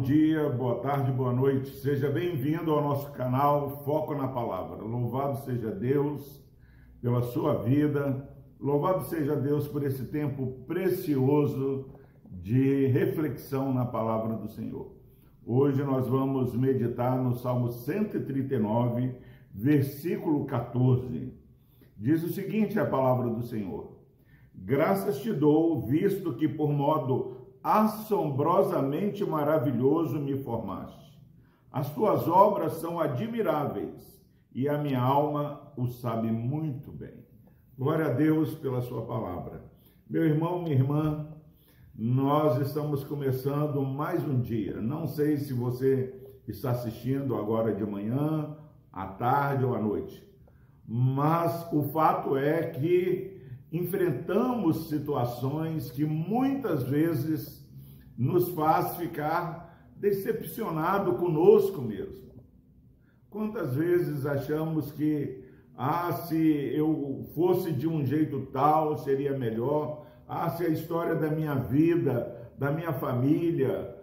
bom dia, boa tarde, boa noite. Seja bem-vindo ao nosso canal Foco na Palavra. Louvado seja Deus pela sua vida. Louvado seja Deus por esse tempo precioso de reflexão na palavra do Senhor. Hoje nós vamos meditar no Salmo 139, versículo 14. Diz o seguinte a palavra do Senhor: Graças te dou, visto que por modo assombrosamente maravilhoso me formaste. As tuas obras são admiráveis e a minha alma o sabe muito bem. Glória a Deus pela sua palavra. Meu irmão, minha irmã, nós estamos começando mais um dia. Não sei se você está assistindo agora de manhã, à tarde ou à noite, mas o fato é que enfrentamos situações que muitas vezes nos faz ficar decepcionado conosco mesmo. Quantas vezes achamos que ah, se eu fosse de um jeito tal, seria melhor. Ah, se a história da minha vida, da minha família,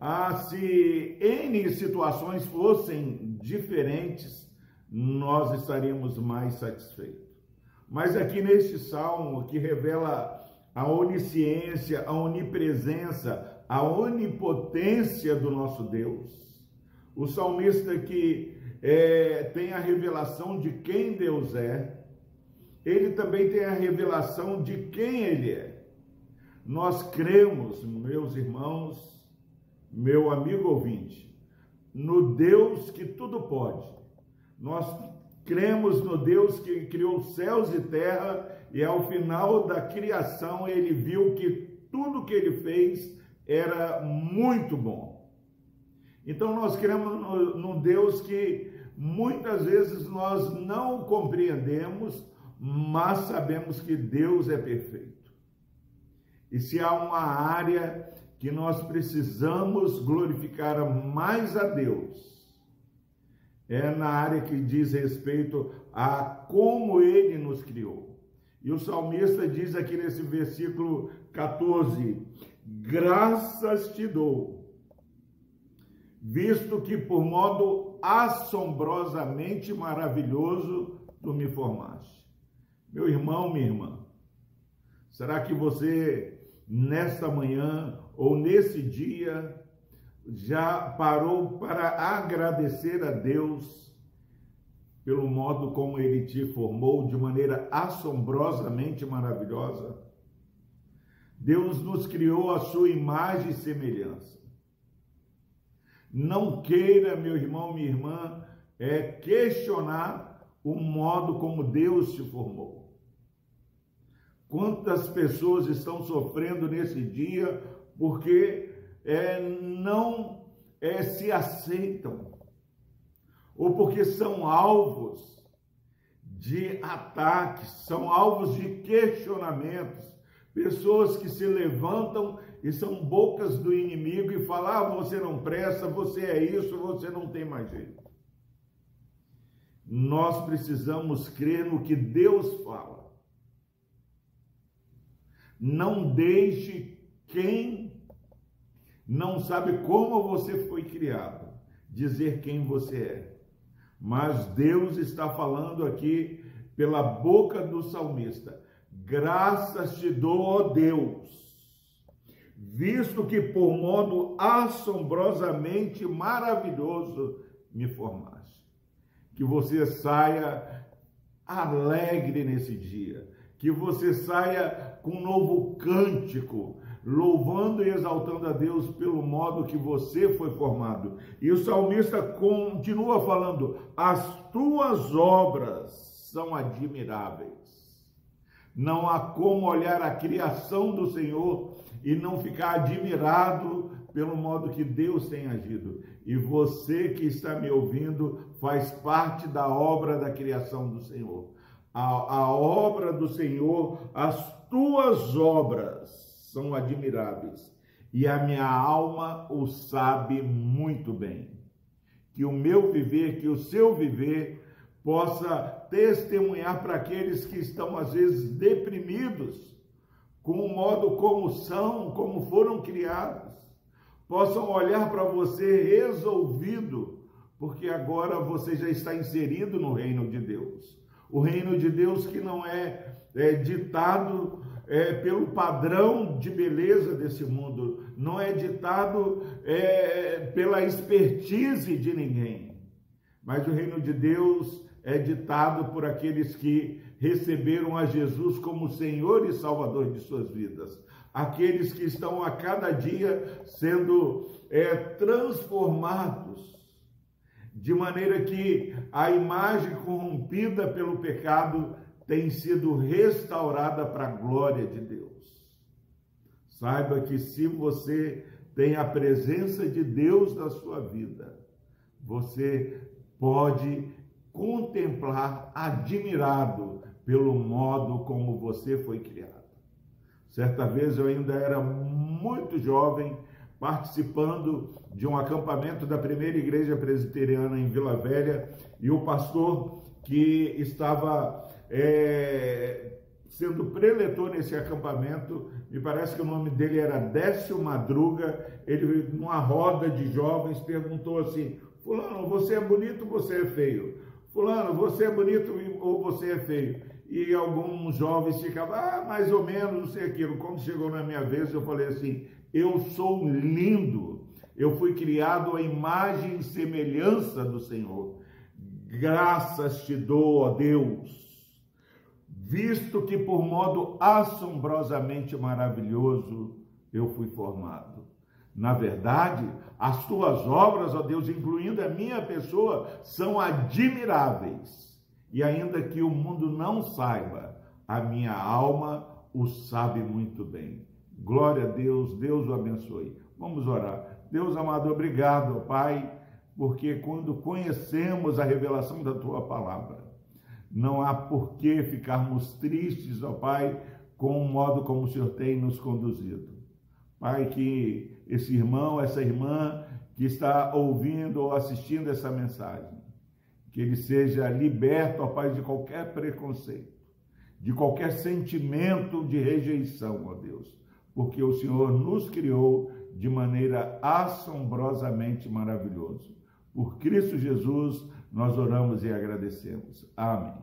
ah, se N situações fossem diferentes, nós estaríamos mais satisfeitos. Mas aqui neste salmo que revela a onisciência, a onipresença, a onipotência do nosso Deus, o salmista que é, tem a revelação de quem Deus é, ele também tem a revelação de quem ele é. Nós cremos, meus irmãos, meu amigo ouvinte, no Deus que tudo pode. Nós Cremos no Deus que criou céus e terra e ao final da criação ele viu que tudo que ele fez era muito bom. Então nós cremos no Deus que muitas vezes nós não compreendemos, mas sabemos que Deus é perfeito. E se há uma área que nós precisamos glorificar mais a Deus, é na área que diz respeito a como ele nos criou. E o salmista diz aqui nesse versículo 14: Graças te dou, visto que por modo assombrosamente maravilhoso tu me formaste. Meu irmão, minha irmã, será que você, nesta manhã ou nesse dia, já parou para agradecer a Deus pelo modo como ele te formou de maneira assombrosamente maravilhosa? Deus nos criou a sua imagem e semelhança. Não queira, meu irmão, minha irmã, é questionar o modo como Deus te formou. Quantas pessoas estão sofrendo nesse dia porque é, não é, se aceitam, ou porque são alvos de ataques, são alvos de questionamentos, pessoas que se levantam e são bocas do inimigo e falam: ah, você não presta, você é isso, você não tem mais jeito. Nós precisamos crer no que Deus fala. Não deixe quem não sabe como você foi criado, dizer quem você é. Mas Deus está falando aqui pela boca do salmista: graças te dou, ó Deus, visto que por modo assombrosamente maravilhoso me formaste. Que você saia alegre nesse dia, que você saia com um novo cântico, louvando e exaltando a Deus pelo modo que você foi formado. E o salmista continua falando: as tuas obras são admiráveis. Não há como olhar a criação do Senhor e não ficar admirado pelo modo que Deus tem agido. E você que está me ouvindo faz parte da obra da criação do Senhor. A, a obra do Senhor, as tuas obras são admiráveis, e a minha alma o sabe muito bem. Que o meu viver, que o seu viver possa testemunhar para aqueles que estão às vezes deprimidos com o modo como são, como foram criados, possam olhar para você resolvido, porque agora você já está inserido no reino de Deus. O reino de Deus que não é, é ditado é, pelo padrão de beleza desse mundo, não é ditado é, pela expertise de ninguém, mas o reino de Deus é ditado por aqueles que receberam a Jesus como Senhor e Salvador de suas vidas. Aqueles que estão a cada dia sendo é, transformados, de maneira que a imagem corrompida pelo pecado tem sido restaurada para a glória de Deus. Saiba que se você tem a presença de Deus na sua vida, você pode contemplar admirado pelo modo como você foi criado. Certa vez eu ainda era muito jovem, participando de um acampamento da primeira igreja presbiteriana em Vila Velha, e o pastor que estava é, sendo preletor nesse acampamento, me parece que o nome dele era Décio Madruga, ele, numa roda de jovens, perguntou assim: Fulano, você é bonito ou você é feio? Fulano, você é bonito ou você é feio? E alguns jovens ficavam, ah, mais ou menos, não sei aquilo. Quando chegou na minha vez, eu falei assim: eu sou lindo, eu fui criado à imagem e semelhança do Senhor. Graças te dou, ó Deus, visto que por modo assombrosamente maravilhoso eu fui formado. Na verdade, as tuas obras, ó Deus, incluindo a minha pessoa, são admiráveis. E ainda que o mundo não saiba, a minha alma o sabe muito bem. Glória a Deus, Deus o abençoe. Vamos orar. Deus amado, obrigado, Pai, porque quando conhecemos a revelação da tua palavra, não há por que ficarmos tristes, ó Pai, com o modo como o Senhor tem nos conduzido. Pai, que esse irmão, essa irmã que está ouvindo ou assistindo essa mensagem, que ele seja liberto, ó Pai, de qualquer preconceito, de qualquer sentimento de rejeição, ó Deus, porque o Senhor nos criou de maneira assombrosamente maravilhosa. Por Cristo Jesus, nós oramos e agradecemos. Amém.